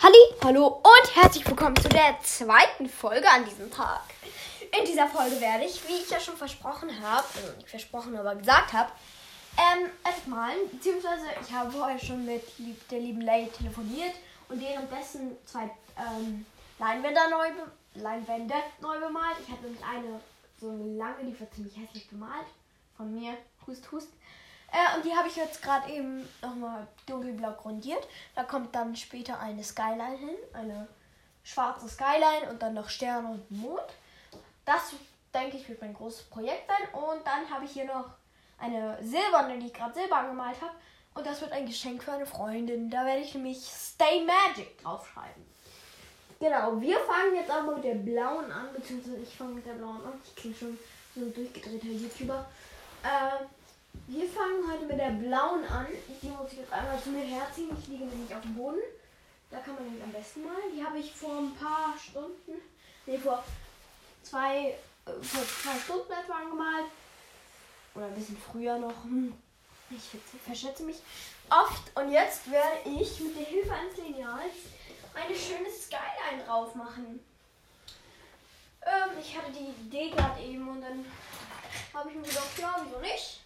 Halli, hallo und herzlich willkommen zu der zweiten Folge an diesem Tag. In dieser Folge werde ich, wie ich ja schon versprochen habe, also nicht versprochen, aber gesagt habe, ähm, erstmal, beziehungsweise ich habe vorher schon mit der lieben Lay telefoniert und währenddessen zwei ähm, Leinwände neu, Leinwände neu bemalt. Ich habe nämlich eine so lange, die war ziemlich hässlich bemalt. Von mir, hust, hust. Äh, und die habe ich jetzt gerade eben nochmal dunkelblau grundiert. Da kommt dann später eine Skyline hin, eine schwarze Skyline und dann noch Sterne und Mond. Das, denke ich, wird mein großes Projekt sein. Und dann habe ich hier noch eine silberne, die ich gerade silber angemalt habe. Und das wird ein Geschenk für eine Freundin. Da werde ich nämlich Stay Magic draufschreiben. Genau, wir fangen jetzt aber mit der blauen an, beziehungsweise ich fange mit der blauen an. Ich klinge schon so ein durchgedrehter YouTuber. Äh, wir fangen heute mit der blauen an. Die muss ich jetzt einmal zu mir herziehen. Ich liege nämlich auf dem Boden. Da kann man nämlich am besten mal. Die habe ich vor ein paar Stunden, nee, vor zwei, äh, vor zwei Stunden etwa angemalt. Oder ein bisschen früher noch. Hm. Ich verschätze mich oft. Und jetzt werde ich mit der Hilfe eines Lineals eine schöne Skyline drauf machen. Ähm, ich hatte die Idee gerade eben und dann habe ich mir gedacht, ja, wieso nicht?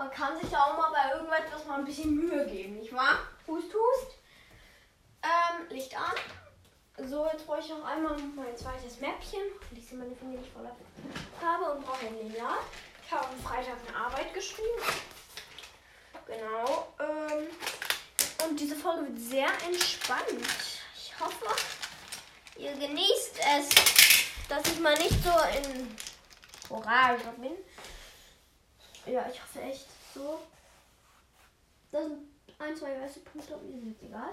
Man kann sich da auch mal bei irgendetwas mal ein bisschen Mühe geben, nicht wahr? Hust, hust. Ähm, Licht an. So, jetzt brauche ich noch einmal mein zweites Mäppchen. Ich sehe meine Finger nicht voller habe und brauche ein Lineal. Ich habe am Freitag eine Arbeit geschrieben. Genau. Ähm, und diese Folge wird sehr entspannt. Ich hoffe, ihr genießt es, dass ich mal nicht so in Orange bin. Ja, ich hoffe echt so. Das sind ein, zwei weiße Punkte, aber die sind jetzt egal.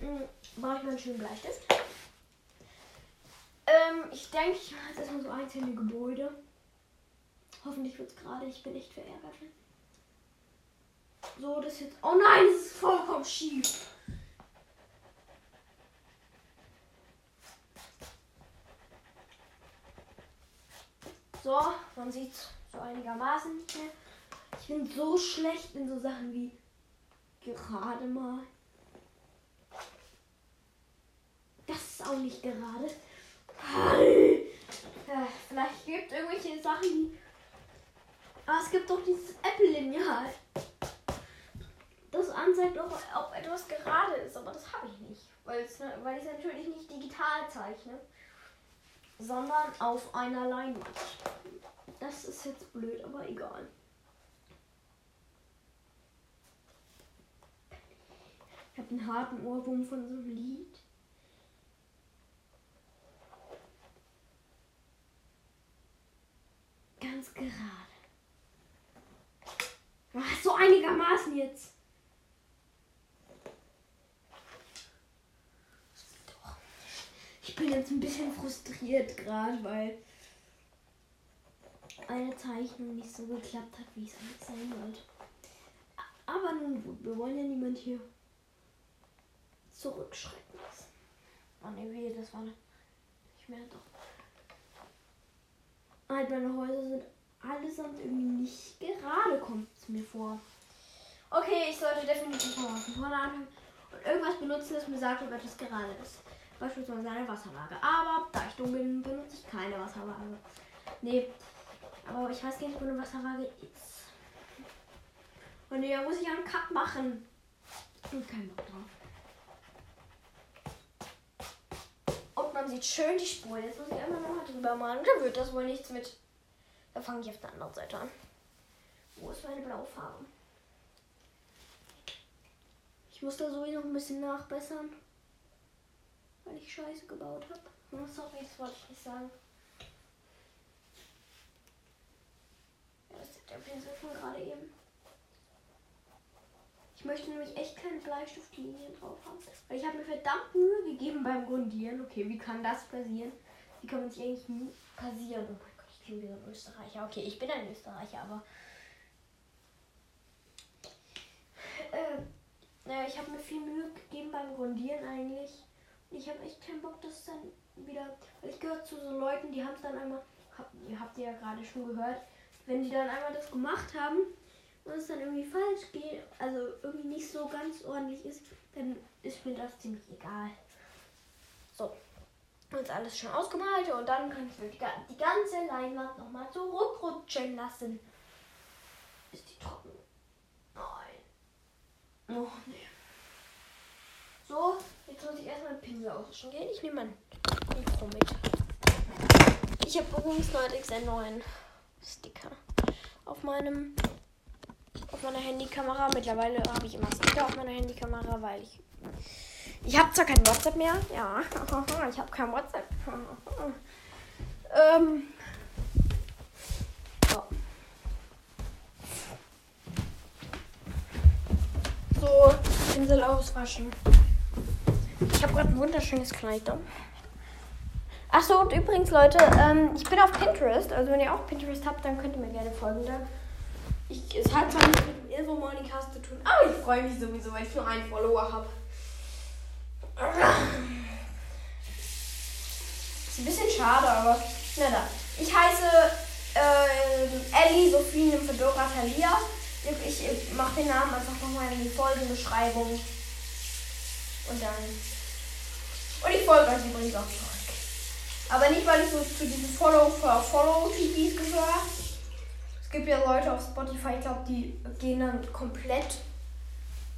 Mhm, Brauche ich mal einen schönen Bleistift. Ähm, ich denke, ich mache jetzt erstmal so einzelne Gebäude. Hoffentlich wird es gerade. Ich bin echt verärgert. So, das jetzt. Oh nein, das ist vollkommen schief. So, man sieht so einigermaßen mehr. Ich bin so schlecht in so Sachen wie gerade mal. Das ist auch nicht gerade. Ja, vielleicht gibt es irgendwelche Sachen, die. Aber es gibt doch dieses Apple-Lineal. Das anzeigt doch, ob etwas gerade ist, aber das habe ich nicht. Ne, weil ich es natürlich nicht digital zeichne, sondern auf einer Leinwand. Das ist jetzt blöd, aber egal. Ich habe einen harten Ohrwurm von so einem Lied. Ganz gerade. Ach, so einigermaßen jetzt. Ich bin jetzt ein bisschen frustriert gerade, weil eine Zeichnung nicht so geklappt hat, wie es eigentlich sein wollte. Aber nun wir wollen ja niemand hier zurückschrecken lassen. Oh ne, wie, das war nicht mehr doch. Halt, meine Häuser sind allesamt irgendwie nicht gerade, kommt es mir vor. Okay, ich sollte definitiv mal von vorne anfangen und irgendwas benutzen, das mir sagt, ob etwas gerade ist. Beispielsweise eine Wasserwaage. Aber da ich dumm bin, benutze ich keine Wasserwaage. Nee, aber ich weiß gar nicht, wo eine Wasserwaage ist. Und nee, da muss ich einen Cut machen. Und kein Bock drauf. Und man sieht schön die Spuren. Jetzt muss ich einfach nochmal drüber malen. Dann wird das wohl nichts mit. Da fange ich auf der anderen Seite an. Wo ist meine blaue Farbe? Ich muss da sowieso noch ein bisschen nachbessern. Weil ich Scheiße gebaut habe. Oh, sorry, das wollte ich nicht sagen. Ja, das ist der Pinsel von gerade eben. Ich möchte nämlich echt keine Bleistiftlinien drauf haben. Weil ich habe mir verdammt Mühe gegeben beim Grundieren. Okay, wie kann das passieren? Wie kann man sich eigentlich nie passieren? Oh mein Gott, ich klinge wie so ein Österreicher. Okay, ich bin ein Österreicher, aber. Äh, äh, ich habe mir viel Mühe gegeben beim Grundieren eigentlich. Ich habe echt keinen Bock, dass dann wieder. Ich gehöre zu so Leuten, die haben es dann einmal. Hab, ihr habt ja gerade schon gehört. Wenn die dann einmal das gemacht haben und es dann irgendwie falsch geht, also irgendwie nicht so ganz ordentlich ist, dann ist mir das ziemlich egal. So, jetzt alles schon ausgemalt und dann kann ich die, die ganze Leinwand nochmal zurückrutschen lassen. Ist die trocken? Nein. Noch nicht. So, jetzt muss ich den Pinsel auswaschen gehen. Ich nehme mein Mikro mit. Ich habe übrigens neuerdings einen neuen Sticker auf meinem auf meiner Handykamera. Mittlerweile habe ich immer Sticker auf meiner Handykamera, weil ich ich habe zwar kein WhatsApp mehr. Ja, ich habe kein WhatsApp. ähm. So. So, Pinsel auswaschen. Ich habe gerade ein wunderschönes Kleid da. Achso, und übrigens, Leute, ähm, ich bin auf Pinterest. Also, wenn ihr auch Pinterest habt, dann könnt ihr mir gerne folgen. Da. Ich, es hat zwar nicht mit dem Info Morningcast zu tun, aber ich freue mich sowieso, weil ich nur einen Follower habe. Ist ein bisschen schade, aber na da. Ich heiße äh, Ellie Sophie Fedora Thalia. Ich, ich mache den Namen einfach nochmal in die Folgenbeschreibung. Und dann. Und ich folge euch übrigens auch zurück. Aber nicht, weil ich so zu diesen Follow for Follow TVs gehöre. Es gibt ja Leute auf Spotify, ich glaube, die gehen dann komplett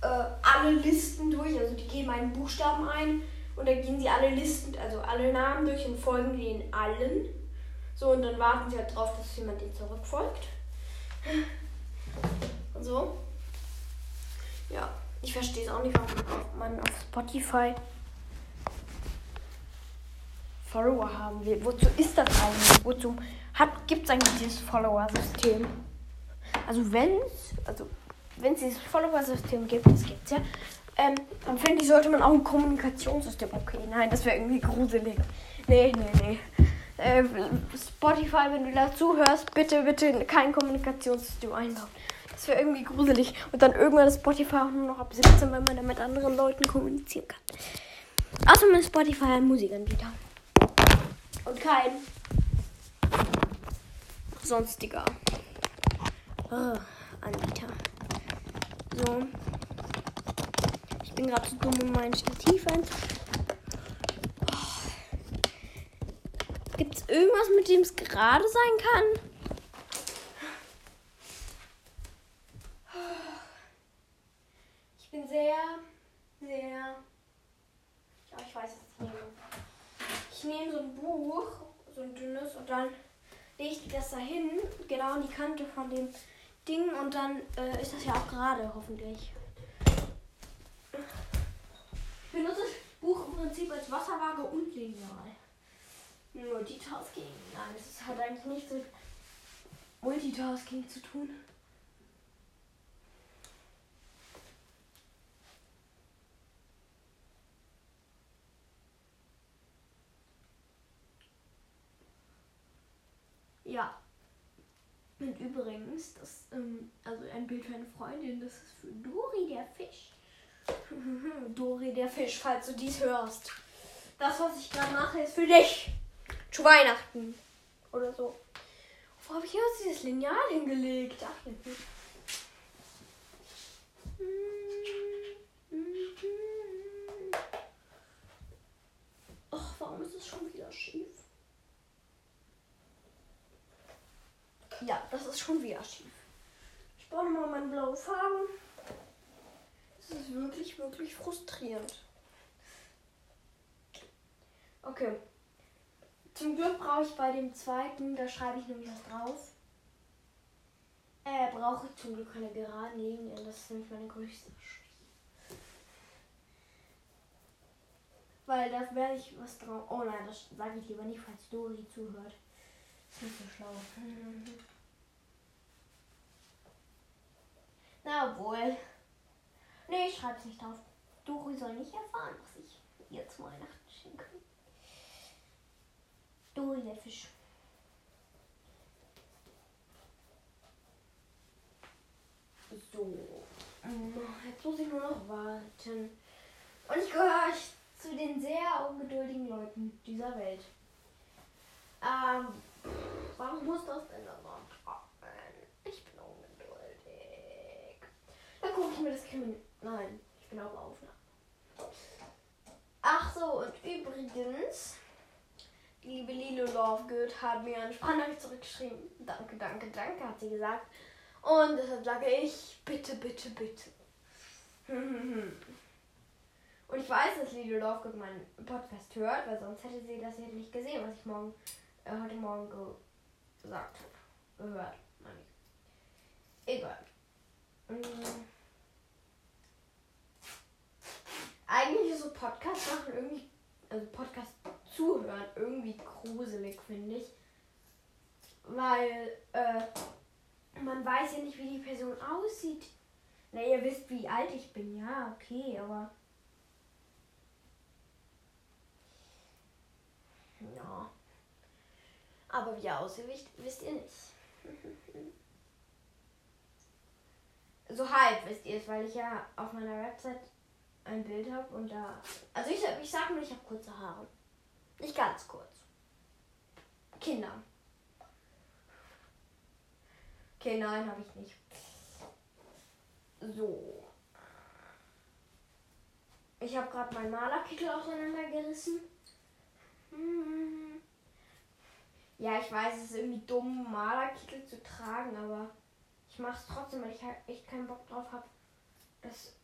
äh, alle Listen durch. Also die geben einen Buchstaben ein und dann gehen sie alle Listen, also alle Namen durch und folgen den allen. So, und dann warten sie halt drauf, dass jemand den zurückfolgt. So. Ja. Ich verstehe es auch nicht, warum man auf Spotify Follower haben will. Wozu ist das eigentlich? Wozu gibt es eigentlich dieses Follower-System? Also wenn es, also wenn es dieses Follower-System gibt, das gibt es ja, ähm, dann finde ich, sollte man auch ein Kommunikationssystem. Okay, nein, das wäre irgendwie gruselig. Nee, nee, nee. Äh, Spotify, wenn du dazu hörst, bitte, bitte kein Kommunikationssystem einbauen. Das wäre irgendwie gruselig. Und dann irgendwann ist Spotify auch nur noch ab 17, weil man dann mit anderen Leuten kommunizieren kann. Außer mit Spotify ein Musikanbieter. Und kein sonstiger oh, Anbieter. So. Ich bin gerade zu dumm, um mein Stativ einzustellen. Oh. Gibt es irgendwas, mit dem es gerade sein kann? bin sehr, sehr. Ich weiß es nicht. Ich nehme so ein Buch, so ein dünnes, und dann lege ich das da hin, genau an die Kante von dem Ding, und dann äh, ist das ja auch gerade, hoffentlich. Ich benutze das Buch im Prinzip als Wasserwaage und Lineal. Multitasking. Nein, das hat eigentlich nichts mit Multitasking zu tun. Ja. Und übrigens, das, ähm, also ein Bild für eine Freundin, das ist für Dori der Fisch. Dori der Fisch, falls du dies hörst. Das, was ich gerade mache, ist für dich. Zu Weihnachten. Oder so. Wo habe ich jetzt dieses Lineal hingelegt? Ach, nicht. Ach, warum ist es schon wieder schief? Ja, das ist schon wieder schief. Ich brauche mal meine blaue Farbe. Das ist wirklich, wirklich frustrierend. Okay. Zum Glück brauche ich bei dem zweiten, da schreibe ich nämlich was drauf. Äh, brauche ich zum Glück keine geraden Linien. Das ist nämlich meine größte. Weil da werde ich was drauf. Oh nein, das sage ich lieber nicht, falls Dori zuhört. Das ist nicht so schlau. Na wohl. Nee, ich schreib's nicht auf. Dori soll nicht erfahren, was ich ihr zu Weihnachten schenke. Dori der Fisch. So. Jetzt muss ich nur noch warten. Und ich gehöre zu den sehr ungeduldigen Leuten dieser Welt. Ähm, warum muss das denn immer Ich bin ungeduldig. Da gucke ich mir das Kriminal. Nein, ich bin auf Aufnahme. Übrigens, die liebe Lilo Lovegood hat mir eine Sprachnachricht zurückgeschrieben. Danke, danke, danke, hat sie gesagt. Und deshalb sage ich, bitte, bitte, bitte. Und ich weiß, dass Lilo Lovegood meinen Podcast hört, weil sonst hätte sie das nicht gesehen, was ich morgen, äh, heute Morgen gesagt habe. Gehört, meine ich. Egal. Mhm. Eigentlich ist so Podcast machen irgendwie, also Podcast zuhören irgendwie gruselig, finde ich. Weil, äh, man weiß ja nicht, wie die Person aussieht. Na, ihr wisst, wie alt ich bin, ja, okay, aber. Ja. Aber wie er aussieht, wisst ihr nicht. so halb wisst ihr es, weil ich ja auf meiner Website ein Bild habe und da. Also ich, ich sag nur, ich habe kurze Haare. Nicht ganz kurz. Kinder. Okay, nein, habe ich nicht. So. Ich habe gerade meinen Malerkittel auseinandergerissen. Ja, ich weiß, es ist irgendwie dumm, Malerkittel zu tragen, aber ich mache es trotzdem, weil ich halt echt keinen Bock drauf habe, dass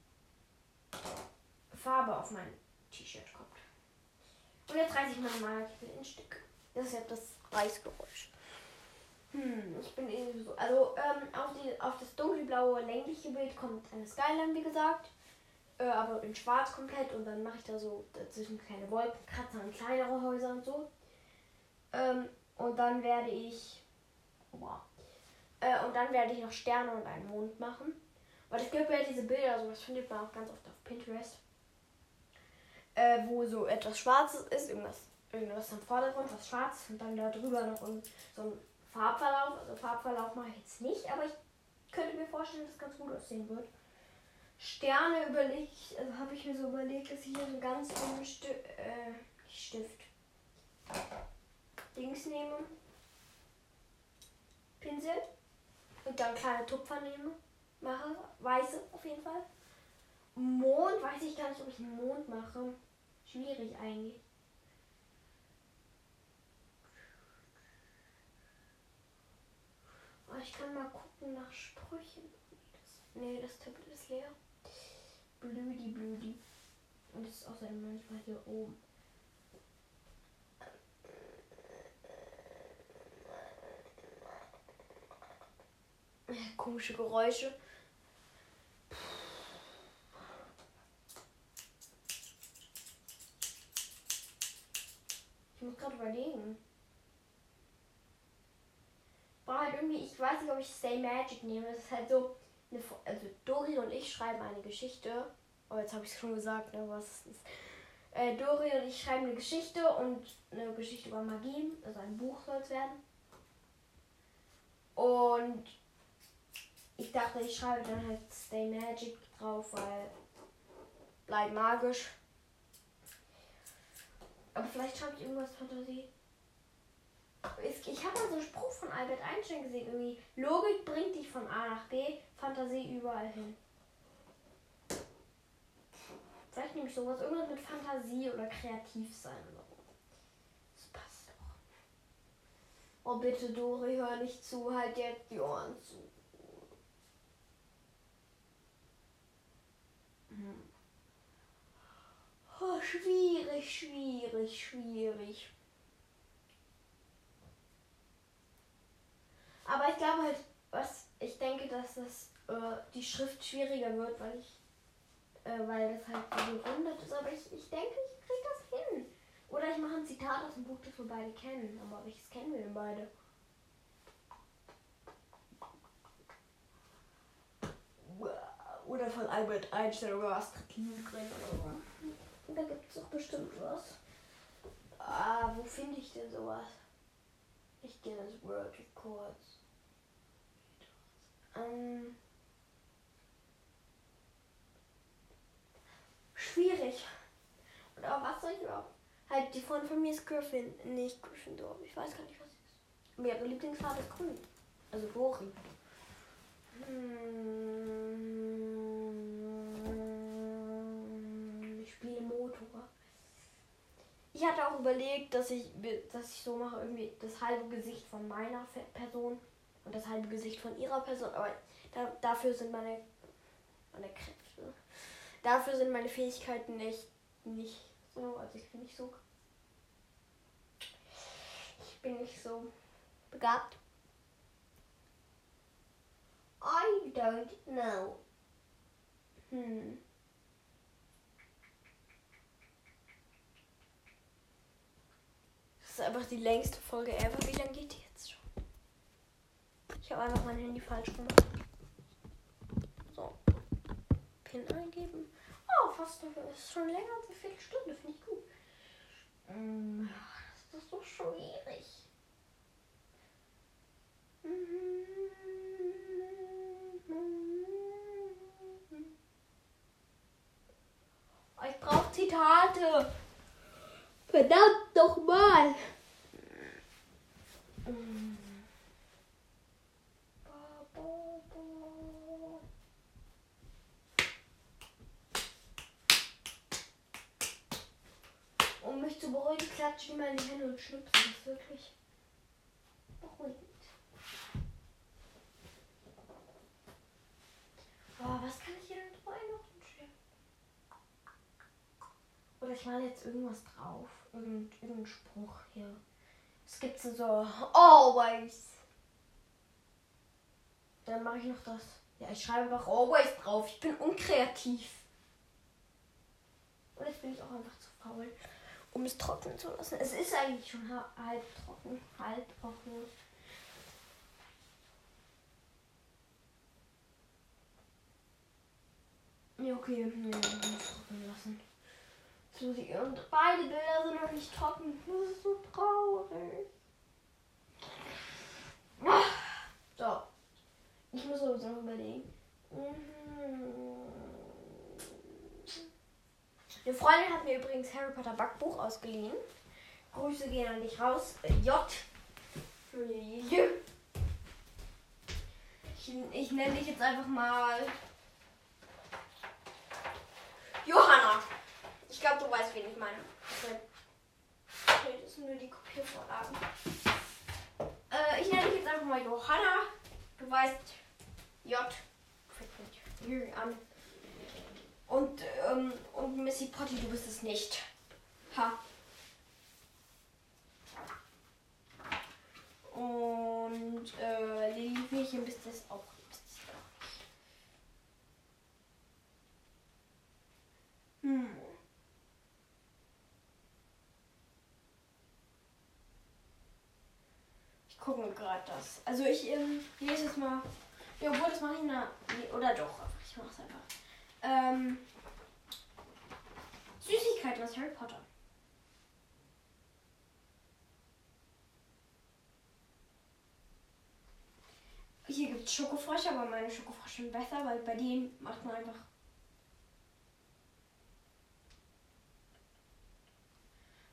Farbe auf mein T-Shirt kommt. Und jetzt reiße ich meinen Malerkittel in Stück. Das ist ja das Reißgeräusch. Hm, ich bin irgendwie so. Also ähm, auf, die, auf das dunkelblaue längliche Bild kommt eine Skyline, wie gesagt. Äh, aber in schwarz komplett. Und dann mache ich da so dazwischen kleine Wolkenkratzer und kleinere Häuser und so. Ähm, und dann werde ich. Wow. Äh, und dann werde ich noch Sterne und einen Mond machen. Weil es gibt ja diese Bilder, so das findet man auch ganz oft auf Pinterest. Äh, wo so etwas Schwarzes ist, irgendwas, irgendwas am Vordergrund, was schwarz und dann da drüber noch so ein Farbverlauf. Also Farbverlauf mache ich jetzt nicht, aber ich könnte mir vorstellen, dass es ganz gut aussehen wird. Sterne überlege ich, also habe ich mir so überlegt, dass ich hier so ganz dünnen Sti äh, Stift Dings nehme. Pinsel. Und dann kleine Tupfer nehme. Mache. Weiße auf jeden Fall. Mond weiß ich gar nicht, ob ich einen Mond mache. Schwierig eigentlich. Oh, ich kann mal gucken nach Sprüchen. Nee, das Tablet ist leer. Blüdi, blüdi. Und das ist außerdem manchmal hier oben. Komische Geräusche. Muss gerade überlegen war halt irgendwie, ich weiß nicht, ob ich Stay Magic nehme. Es ist halt so, eine, also Dori und ich schreiben eine Geschichte. Oh, jetzt habe ich es schon gesagt, ne, was ist. Äh, Dori und ich schreiben eine Geschichte und eine Geschichte über Magie, also ein Buch soll es werden. Und ich dachte, ich schreibe dann halt Stay Magic drauf, weil bleib magisch. Aber vielleicht schreibe ich irgendwas Fantasie ich habe mal so einen Spruch von Albert Einstein gesehen, irgendwie, Logik bringt dich von A nach B, Fantasie überall hin. Vielleicht nehme ich sowas, irgendwas mit Fantasie oder kreativ sein. Das passt doch. Oh bitte, Dori, hör nicht zu, halt jetzt die Ohren zu. Oh, schwierig, schwierig, schwierig. Aber ich glaube halt, was ich denke, dass das äh, die Schrift schwieriger wird, weil ich äh, weil das halt so gerundet ist. Aber ich, ich denke, ich kriege das hin. Oder ich mache ein Zitat aus dem Buch, das wir beide kennen. Aber welches kennen wir denn beide? Oder von Albert Einstein oder Astrid Lindgren oder. Da gibt es doch bestimmt was. Ah, wo finde ich denn sowas? Ich gehe das Word kurz. Ähm, schwierig. Und auch was soll ich überhaupt? Halt, die Freundin von mir ist Griffin, nicht Gryffindor. Ich weiß gar nicht, was ist. Aber ihre Lieblingsfarbe ist grün. Also Dori. Hm, ich hatte auch überlegt, dass ich, dass ich so mache, irgendwie das halbe Gesicht von meiner Person und das halbe Gesicht von ihrer Person. Aber da, dafür sind meine, meine Kräfte, dafür sind meine Fähigkeiten nicht, nicht so. Also ich bin nicht so. Ich bin nicht so begabt. I don't know. Hm. Ist einfach die längste Folge ever. Wie lange geht die jetzt schon? Ich habe einfach mein Handy falsch gemacht. So. Pin eingeben. Oh, fast ist schon länger als eine Viertelstunde. Finde ich gut. Mm, das ist so schwierig. Ich brauche Zitate. Verdammt doch mal. Um mich zu beruhigen, klatsche ich mal in die Hände und schnipse. Das ist wirklich beruhigend. Boah, was kann ich hier denn drauf einmachen? Oder ich male jetzt irgendwas drauf. Irgend, irgendein Spruch hier. Es gibt so always. Dann mache ich noch das. Ja, ich schreibe einfach always drauf. Ich bin unkreativ. Und jetzt bin ich auch einfach zu faul, um es trocknen zu lassen. Es ist eigentlich schon halb trocken. Halb trocken. Ja, okay. Trocknen lassen. Und beide Bilder sind noch nicht trocken. Das ist so traurig. So. Ich muss sowieso noch überlegen. Mhm. Eine Freundin hat mir übrigens Harry Potter Backbuch ausgeliehen. Grüße gehen an dich raus. Äh, J. Ich, ich nenne dich jetzt einfach mal Johanna. Ich glaube, du weißt, wen ich meine. Okay, das sind nur die Kopiervorlagen. Äh, ich nenne dich jetzt einfach mal Johanna. Du weißt J. Fängt an. Und, ähm, und Missy Potty, du bist es nicht. Ha. Und äh, Lili Mädchen bist es auch. Hm. Ich gucke gerade das. Also ich ähm, lese es mal. Ja, obwohl das mache ich na. Nee, oder doch. Ich mache es einfach. Ähm, Süßigkeiten aus Harry Potter. Hier gibt es Schokofrösche, aber meine Schokofrösche sind besser, weil bei denen macht man einfach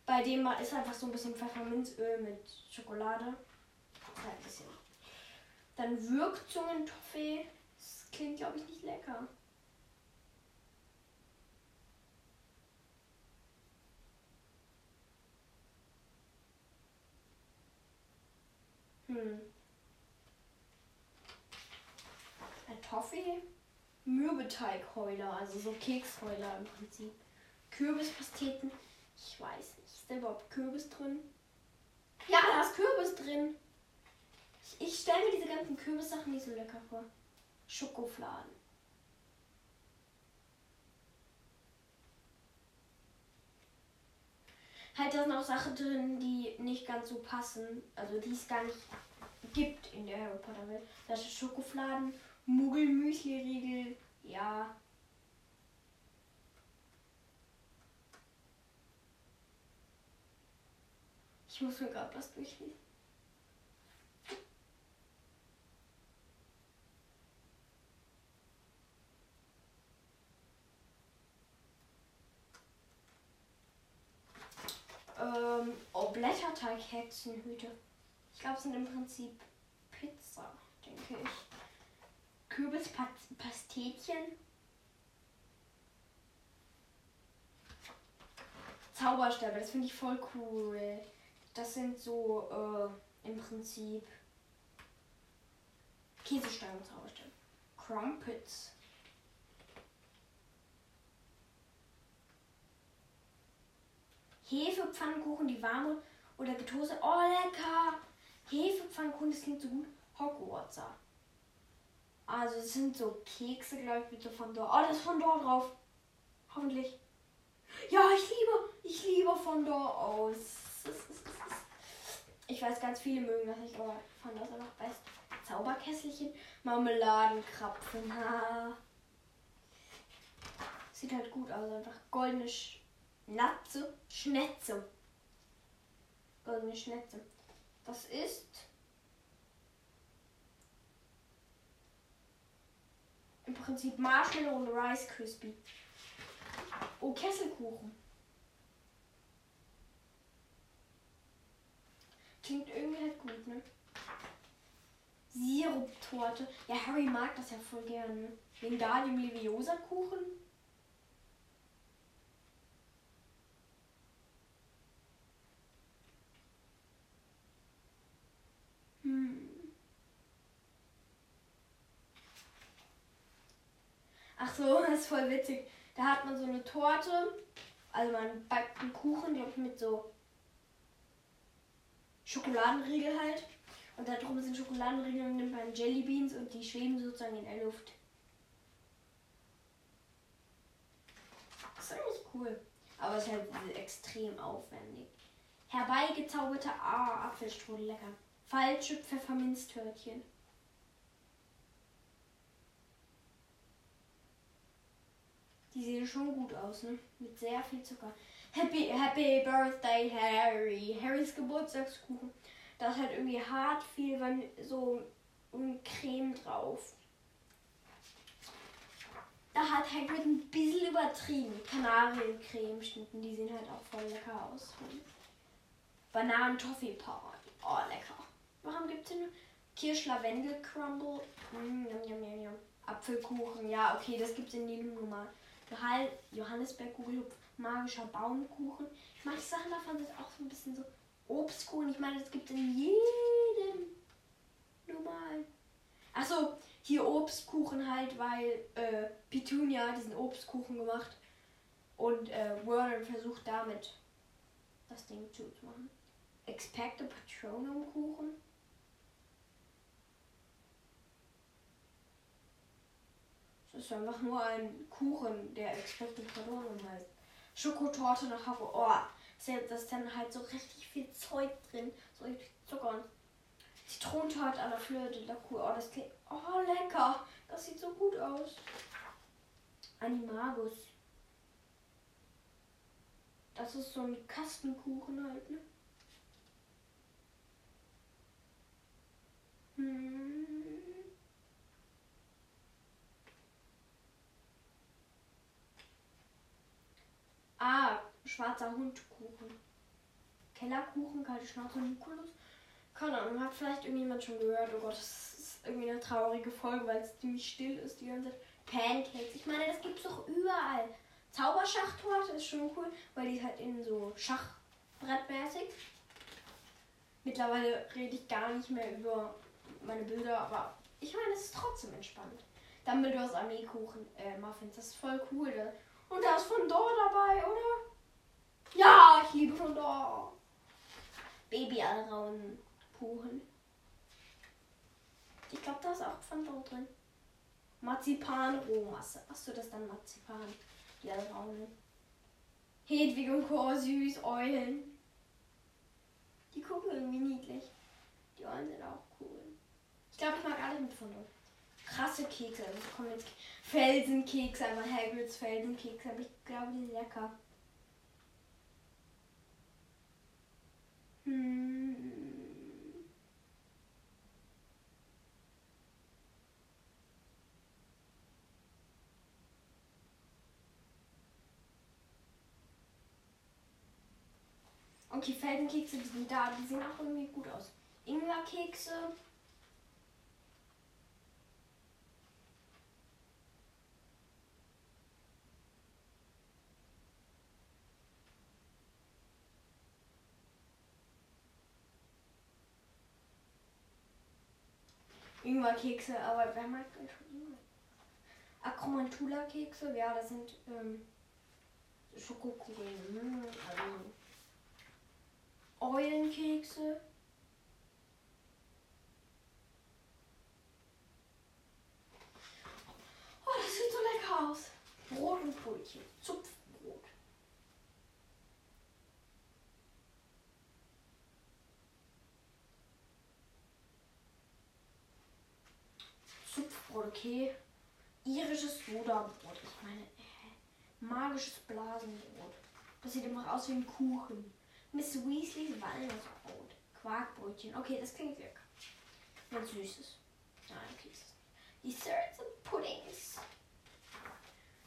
Bei dem ist einfach so ein bisschen Pfefferminzöl mit Schokolade. Ein bisschen. Dann Wirkzungen-Toffee. Das klingt, glaube ich, nicht lecker. Hm. Ein Toffee. Mürbeteigheuler, also so Keksheuler im Prinzip. Kürbispasteten. Ich weiß nicht. Ist da überhaupt Kürbis drin? Ja, da ist Kürbis drin. Ich, ich stelle mir diese ganzen Kürbissachen nicht so lecker vor. Schokofladen. Halt, da sind auch Sachen drin, die nicht ganz so passen. Also, die es gar nicht gibt in der Harry Potter Welt. Das ist Schokofladen, Muggelmüsli-Riegel, ja, Ich muss mir gerade was durchlesen. Ähm, oh, Blätterteig-Hexenhüte. Ich glaube, es sind im Prinzip Pizza, denke ich. Kürbispastetchen. Zauberstäbe, das finde ich voll cool. Das sind so äh, im Prinzip Käsesteine und Zauberstäbe. Crumpets. Hefepfannkuchen, die warme oder getoastet. Oh, lecker! Hefepfannkuchen, das klingt so gut. Hogwartser. Also es sind so Kekse, glaube ich, bitte von dort. Oh, das ist von dort drauf. Hoffentlich. Ja, ich liebe, ich liebe von dort aus. Ich weiß, ganz viele mögen das nicht, aber von dort einfach best. Zauberkesselchen, Marmeladenkrapfen. Sieht halt gut aus, einfach goldene Schnatze, Schnetze. Goldene Schnetze. Das ist im Prinzip Marshmallow und Rice Crispy. Oh, Kesselkuchen. Klingt irgendwie halt gut, ne? Siruptorte. Ja, Harry mag das ja voll gerne. Wingardium Leviosa Kuchen. Hm. Ach so, das ist voll witzig. Da hat man so eine Torte, also man backt einen Kuchen, glaube ich, mit so Schokoladenriegel halt. Und da drum sind Schokoladenriegel und nimmt man Jellybeans und die schweben sozusagen in der Luft. Das ist eigentlich cool. Aber es ist halt extrem aufwendig. Herbeigezauberte ah, Apfelstrudel, lecker. Falsche Pfefferminztörtchen. Die sehen schon gut aus, ne? Mit sehr viel Zucker. Happy, Happy Birthday, Harry. Harrys Geburtstagskuchen. Da ist halt irgendwie hart viel Van so um Creme drauf. Da hat Hagrid ein bisschen übertrieben. Kanariencreme schnitten, die sehen halt auch voll lecker aus. Bananen-Toffee-Party. Oh, lecker. Warum gibt es denn Kirsch-Lavendel-Crumble? Mm, yum, Apfelkuchen. Ja, okay, das gibt es in jedem normal. Johannisbeerkugelhupf, magischer Baumkuchen. Manche Sachen davon sind auch so ein bisschen so Obstkuchen. Ich meine, das gibt in jedem normalen. Achso, hier Obstkuchen halt, weil äh, Petunia diesen Obstkuchen gemacht und äh, Vernon versucht damit das Ding zu machen. Expecto Patronum Kuchen. Das ist einfach nur ein Kuchen, der Expecto Patronum heißt. Schokotorte nach Havo. Oh, da ist dann halt so richtig viel Zeug drin. So richtig Zucker und Zitronentorte an der Fleur de la. Oh, das klingt. Oh, lecker. Das sieht so gut aus. Animagus. Das ist so ein Kastenkuchen halt, ne? Hm. Ah, schwarzer Hundkuchen. Kellerkuchen, kalte Schnauze, Nikolus. Keine Ahnung, hat vielleicht irgendjemand schon gehört. Oh Gott, das ist irgendwie eine traurige Folge, weil es ziemlich still ist die ganze Zeit. Pancakes, ich meine, das gibt's doch überall. Zauberschachtorte ist schon cool, weil die halt in so Schachbrettmäßig. Mittlerweile rede ich gar nicht mehr über meine Bilder, aber ich meine, es ist trotzdem entspannt. Dumbledores Armeekuchen, äh, Muffins, das ist voll cool. Und da ist von Dor dabei, oder? Ja, ich liebe von Dor. Baby Alraun Kuchen. Ich glaube, da ist auch Dor drin. Marzipan Rohmasse. Achso, das ist dann Marzipan. Die Alraunen. Hedwig und Chor süß, Eulen. Die gucken irgendwie niedlich. Die Eulen sind auch cool. Ich glaube, ich mag alle mit von Dor krasse Kekse. Also jetzt Felsenkekse, einfach Hagrids Felsenkekse. Aber ich glaube, die sind lecker. Okay, Felsenkekse, die sind da, die sehen auch irgendwie gut aus. Ingwerkekse. Ingwerkekse, aber wer mag denn schon Ingwer? Akromantula-Kekse, ja, das sind ähm, Schokokugeln. Hm, also Eulenkekse. Oh, das sieht so lecker aus. Brot und Brötchen. Zupfbrot. Okay. Irisches Sodabrot. Ich meine, äh, magisches Blasenbrot. Das sieht immer aus wie ein Kuchen. Miss Weasleys Walnussbrot. Quarkbrötchen. Okay, das klingt lecker. Was Süßes. Nein, okay. Desserts und Puddings.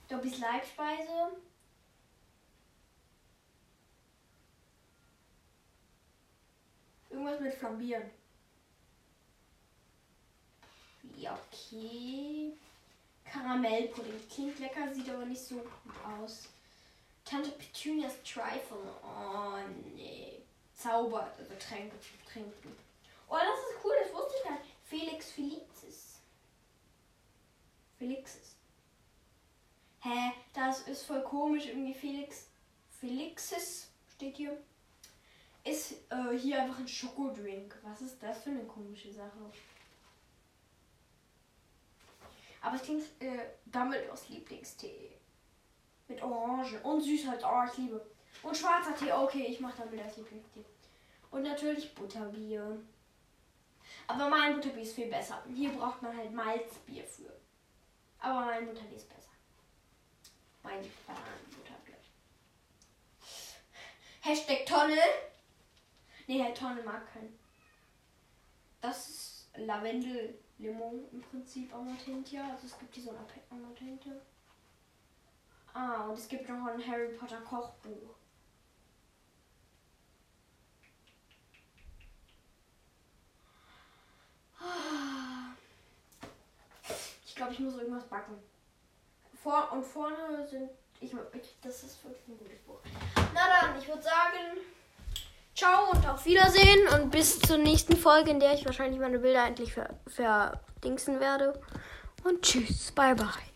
Dobbys Leibspeise. Irgendwas mit Flambieren. Ja, okay. Karamellpudding. Klingt lecker, sieht aber nicht so gut aus. Tante Petunias Trifle. Oh, nee. Zaubert, also zu trinken. Oh, das ist cool, das wusste ich gar nicht. Felix Felixis. Felixis. Hä, das ist voll komisch. Irgendwie Felix Felixis steht hier. Ist äh, hier einfach ein Schokodrink. Was ist das für eine komische Sache? Aber es klingt äh, Dumbledores Lieblingstee. Mit Orange und Süßholz. Oh, ich liebe. Und schwarzer Tee. Okay, ich mache Dumbledores Lieblingstee. Und natürlich Butterbier. Aber mein Butterbier ist viel besser. Hier braucht man halt Malzbier für. Aber mein Butterbier ist besser. Mein Bananenbutterbier. Hashtag Tonne. Nee, Herr Tonne mag keinen. Das ist Lavendel Limon im Prinzip Amatentia. Also es gibt hier so ein Amatentia. Ah, und es gibt noch ein Harry Potter Kochbuch. Ich glaube, ich muss irgendwas backen. Vor und vorne sind. Ich, das ist wirklich ein gutes Buch. Na dann, ich würde sagen. Ciao und auf Wiedersehen und bis zur nächsten Folge, in der ich wahrscheinlich meine Bilder endlich verdingsen werde. Und tschüss, bye bye.